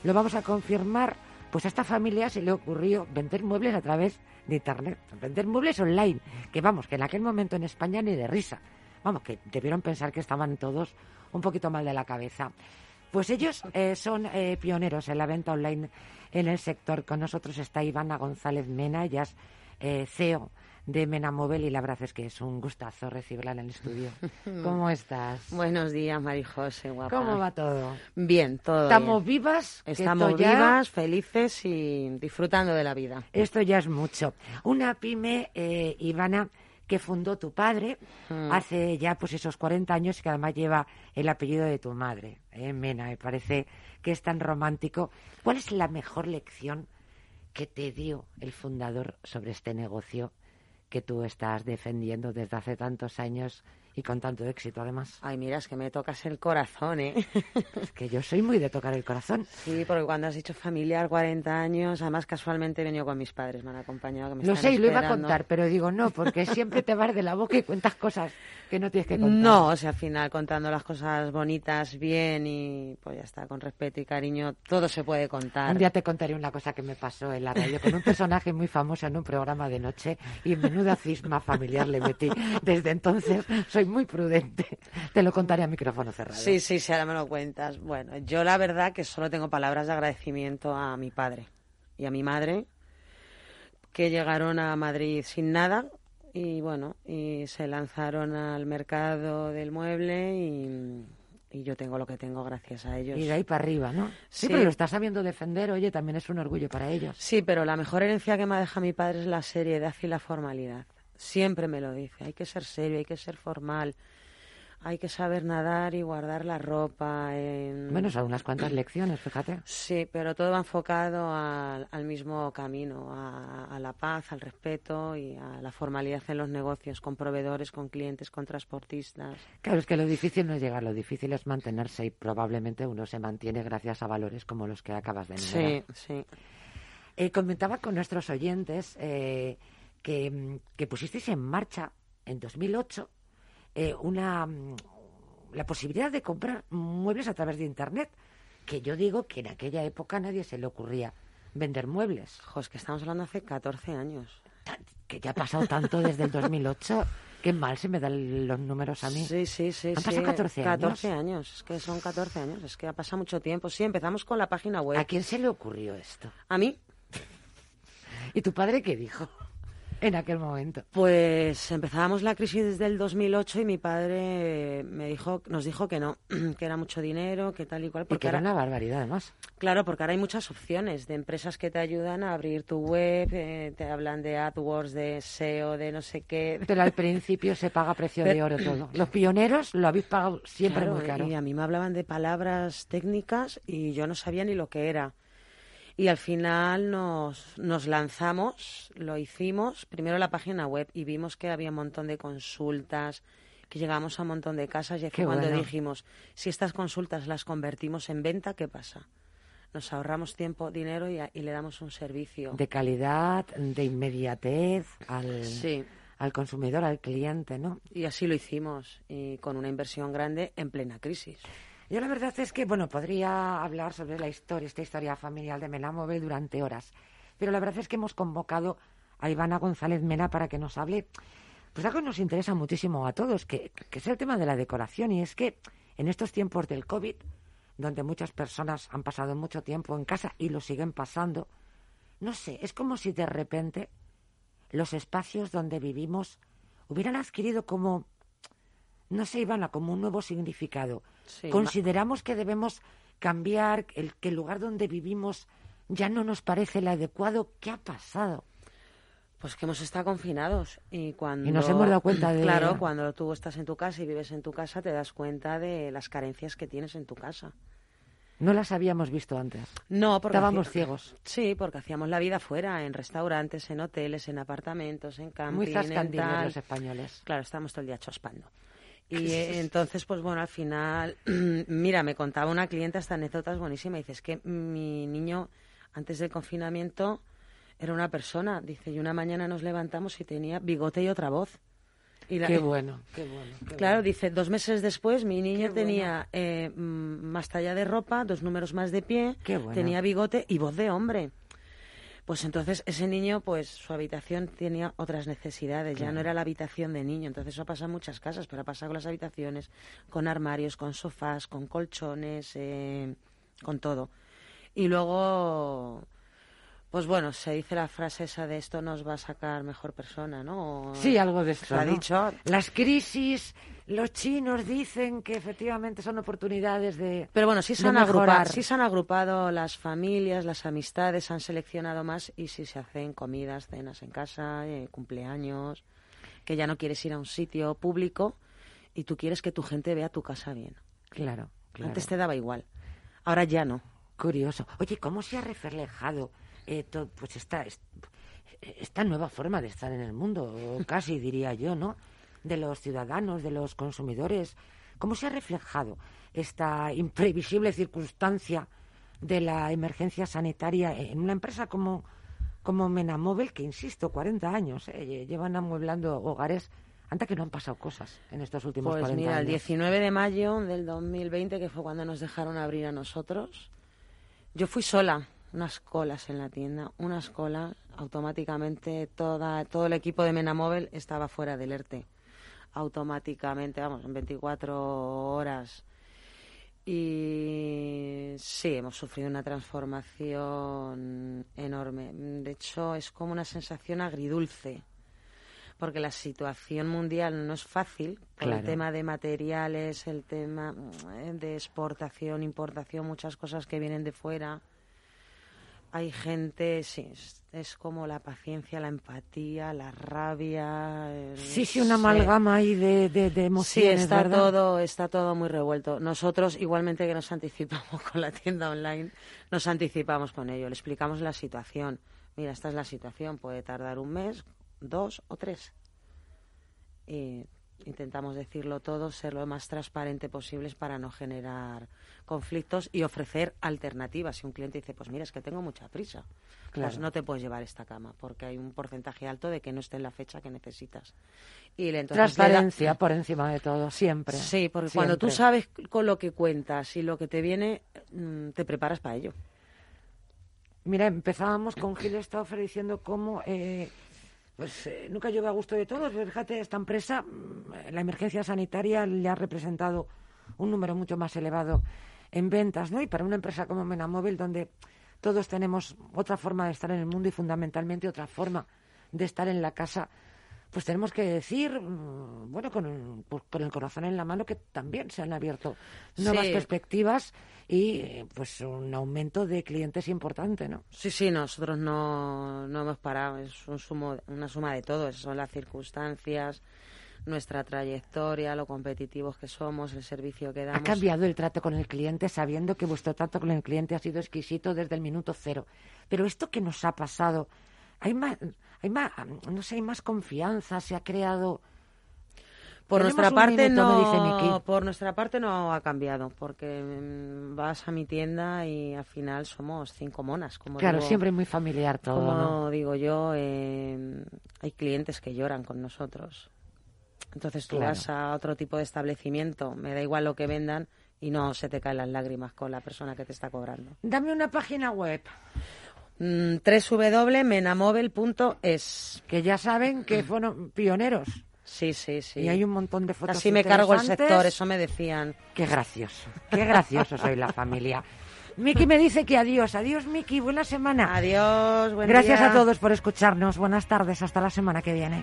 lo vamos a confirmar, pues a esta familia se le ocurrió vender muebles a través de Internet, vender muebles online, que vamos, que en aquel momento en España ni de risa. Vamos, que debieron pensar que estaban todos un poquito mal de la cabeza. Pues ellos eh, son eh, pioneros en la venta online en el sector. Con nosotros está Ivana González Mena, ellas eh, CEO de Menamóvil y la verdad es que es un gustazo recibirla en el estudio. ¿Cómo estás? Buenos días, Marijose, guapa. ¿Cómo va todo? Bien, todo ¿Estamos vivas? Estamos vivas, felices y disfrutando de la vida. Esto ya es mucho. Una pyme, eh, Ivana, que fundó tu padre hmm. hace ya pues esos 40 años y que además lleva el apellido de tu madre, eh, Mena. Me parece que es tan romántico. ¿Cuál es la mejor lección ¿Qué te dio el fundador sobre este negocio que tú estás defendiendo desde hace tantos años y con tanto éxito además. Ay, mira, es que me tocas el corazón, ¿eh? Es que yo soy muy de tocar el corazón. Sí, porque cuando has dicho familiar 40 años, además casualmente he venido con mis padres, me han acompañado. Que me lo sé, y lo iba a contar, pero digo no, porque siempre te vas de la boca y cuentas cosas que no tienes que contar. No, o sea, al final contando las cosas bonitas bien y pues ya está, con respeto y cariño, todo se puede contar. Un día te contaré una cosa que me pasó en la radio con un personaje muy famoso en un programa de noche y menuda cisma familiar le metí. Desde entonces soy muy prudente. Te lo contaré a micrófono cerrado. Sí, sí, sí, ahora me lo cuentas. Bueno, yo la verdad que solo tengo palabras de agradecimiento a mi padre y a mi madre que llegaron a Madrid sin nada y bueno, y se lanzaron al mercado del mueble y, yo tengo lo que tengo gracias a ellos. Y de ahí para arriba, ¿no? Sí, pero lo estás sabiendo defender, oye, también es un orgullo para ellos. Sí, pero la mejor herencia que me ha dejado mi padre es la seriedad y la formalidad. Siempre me lo dice, hay que ser serio, hay que ser formal, hay que saber nadar y guardar la ropa. En... Bueno, son unas cuantas lecciones, fíjate. Sí, pero todo va enfocado al, mismo camino, a, la paz, al respeto y a la formalidad en los negocios, con proveedores, con clientes, con transportistas. Claro, es que lo difícil no es llegar, lo difícil es mantenerse y probablemente uno se mantiene gracias a valores como los que acabas de enumerar. Sí, sí. Eh, comentaba con nuestros oyentes... Eh, que, mm, que pusisteis en marcha en 2008 eh, una mm, la posibilidad de comprar muebles a través de Internet, que yo digo que en aquella época a nadie se le ocurría vender muebles. Jo, es que estamos hablando hace 14 años. Que ya ha pasado tanto desde el 2008. Qué mal se me dan los números a mí. Sí, sí, sí. Han sí. pasado 14 años. 14 años, es que son 14 años, es que ha pasado mucho tiempo. Sí, empezamos con la página web. ¿A quién se le ocurrió esto? A mí, ¿Y tu padre qué dijo en aquel momento? Pues empezábamos la crisis desde el 2008 y mi padre me dijo, nos dijo que no, que era mucho dinero, que tal y cual. Porque era ahora- una barbaridad, además. Claro, porque ahora hay muchas opciones de empresas que te ayudan a abrir tu web, eh, te hablan de AdWords, de SEO, de no sé qué. Pero al principio se paga precio de oro todo. Los pioneros lo habéis pagado siempre Claro, muy caro. Y a mí me hablaban de palabras técnicas y yo no sabía ni lo que era. Y al final nos, nos lanzamos, lo hicimos, primero la página web y vimos que había un montón de consultas, que llegamos a un montón de casas y aquí cuando bueno. dijimos, si estas consultas las convertimos en venta, ¿qué pasa? Nos ahorramos tiempo, dinero y, a- y le damos un servicio. De calidad, de inmediatez al, Sí. al consumidor, al cliente, ¿no? Y así lo hicimos, y con una inversión grande en plena crisis. Yo la verdad es que, bueno, podría hablar sobre la historia, esta historia familiar de Melamóvil durante horas. Pero la verdad es que hemos convocado a Ivana González Mena para que nos hable, pues algo que nos interesa muchísimo a todos, que, que es el tema de la decoración. Y es que en estos tiempos del COVID, donde muchas personas han pasado mucho tiempo en casa y lo siguen pasando, no sé, es como si de repente los espacios donde vivimos hubieran adquirido como, no sé, Ivana, como un nuevo significado. Sí, Consideramos que debemos cambiar, el, que el lugar donde vivimos ya no nos parece el adecuado. ¿Qué ha pasado? Pues que hemos estado confinados y cuando Y nos hemos dado cuenta de- Claro, cuando tú estás en tu casa y vives en tu casa te das cuenta de las carencias que tienes en tu casa. No las habíamos visto antes. No, porque Estábamos hacía- ciegos. Sí, porque hacíamos la vida fuera, en restaurantes, en hoteles, en apartamentos, en camping, Muy en tal. los españoles. Claro, estamos todo el día chospando. Y eh, entonces, pues bueno, al final, mira, me contaba una clienta esta anécdota es buenísima. Dice, es que mi niño, antes del confinamiento, era una persona. Dice, y una mañana nos levantamos y tenía bigote y otra voz. Y la- Qué bueno, qué bueno. qué Claro, bueno. dice, dos meses después mi niño Qué tenía eh, más talla de ropa, dos números más de pie, Qué bueno. tenía bigote y voz de hombre. Pues entonces ese niño, pues su habitación tenía otras necesidades, ya no era la habitación de niño. Entonces eso ha pasado en muchas casas, pero ha pasado con las habitaciones, con armarios, con sofás, con colchones, eh, con todo. Y luego, pues bueno, se dice la frase esa de esto nos va a sacar mejor persona, ¿no? O- Sí, algo de se eso. ha ¿no? dicho. Las crisis, los chinos dicen que efectivamente son oportunidades de. Pero bueno, sí se, han agrupado, sí se han agrupado las familias, las amistades, han seleccionado más y sí se hacen comidas, cenas en casa, eh, cumpleaños, que ya no quieres ir a un sitio público y tú quieres que tu gente vea tu casa bien. Claro, claro. Antes te daba igual, ahora ya no. Curioso. Oye, ¿cómo se ha reflejado eh, to- pues esta, est- esta nueva forma de estar en el mundo, casi diría yo, ¿no? De los ciudadanos, de los consumidores. ¿Cómo se ha reflejado esta imprevisible circunstancia de la emergencia sanitaria en una empresa como, como Menamóvil, que insisto, 40 años, eh, llevan amueblando hogares, antes que no han pasado cosas en estos últimos Pues 40 mira, el años. 19 de mayo del 2020, que fue cuando nos dejaron abrir a nosotros, yo fui sola, unas colas en la tienda, unas colas, automáticamente toda, todo el equipo de Menamóvil estaba fuera del ERTE. Automáticamente, vamos, en 24 horas. Y sí, hemos sufrido una transformación enorme. De hecho, es como una sensación agridulce porque la situación mundial no es fácil por Claro. el tema de materiales, el tema eh, de exportación, importación, muchas cosas que vienen de fuera. Hay gente, sí, es, como la paciencia, la empatía, la rabia. el- Sí, sí, una amalgama ahí de, de, de Sí, emociones, está ¿verdad? todo, está todo muy revuelto. Nosotros, igualmente que nos anticipamos con la tienda online, nos anticipamos con ello. Le explicamos la situación. Mira, esta es la situación. Puede tardar un mes, dos o tres. Y intentamos decirlo todo, ser lo más transparente posible para no generar conflictos y ofrecer alternativas. Si un cliente dice, pues mira, es que tengo mucha prisa, pues no te puedes llevar esta cama porque hay un porcentaje alto de que no esté en la fecha que necesitas. Y Transparencia por encima de todo, siempre. Sí, porque cuando tú sabes con lo que cuentas y lo que te viene, mm, te preparas para ello. Mira, empezábamos con Gil Stauffer diciendo cómo eh, pues eh, nunca llueve a gusto de todos. Fíjate, esta empresa, mm, la emergencia sanitaria le ha representado un número mucho más elevado en ventas, ¿no? Y para una empresa como Menamóvil, donde todos tenemos otra forma de estar en el mundo y fundamentalmente otra forma de estar en la casa, pues tenemos que decir, mm, bueno, con, con el corazón en la mano, que también se han abierto nuevas perspectivas y pues un aumento de clientes importante, ¿no? Sí, sí, nosotros no, no hemos parado, es un sumo, una suma de todo, son las circunstancias, nuestra trayectoria, lo competitivos que somos, el servicio que damos. Ha cambiado el trato con el cliente sabiendo que vuestro trato con el cliente ha sido exquisito desde el minuto cero. Pero esto que nos ha pasado, hay más, hay más, no sé, hay más confianza, se ha creado. Por nuestra parte no, por nuestra parte no ha cambiado, porque mm, vas a mi tienda y al final somos cinco monas, como claro, siempre muy familiar todo. Como digo yo, eh, hay clientes que lloran con nosotros. Entonces tú vas a otro tipo de establecimiento, me da igual lo que vendan y no se te caen las lágrimas con la persona que te está cobrando. Dame una página web mm, www.menamobile.es. Que ya saben que fueron pioneros. Sí, sí, sí. Y hay un montón de fotos. Así me cargo el sector, eso me decían. Qué gracioso, qué gracioso soy la familia. Miki me dice que adiós. Adiós, Miki. Buena semana. Adiós, buen Gracias a todos por escucharnos. Buenas tardes. Hasta la semana que viene.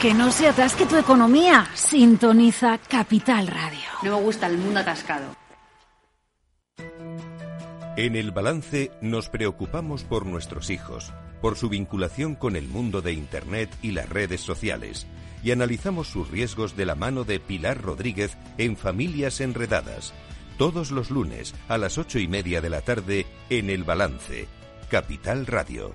Que no se atasque tu economía. Sintoniza Capital Radio. No me gusta el mundo atascado. En el balance nos preocupamos por nuestros hijos, por su vinculación con el mundo de Internet y las redes sociales, y analizamos sus riesgos de la mano de Pilar Rodríguez en Familias Enredadas, todos los lunes a las ocho y media de la tarde en el balance, Capital Radio.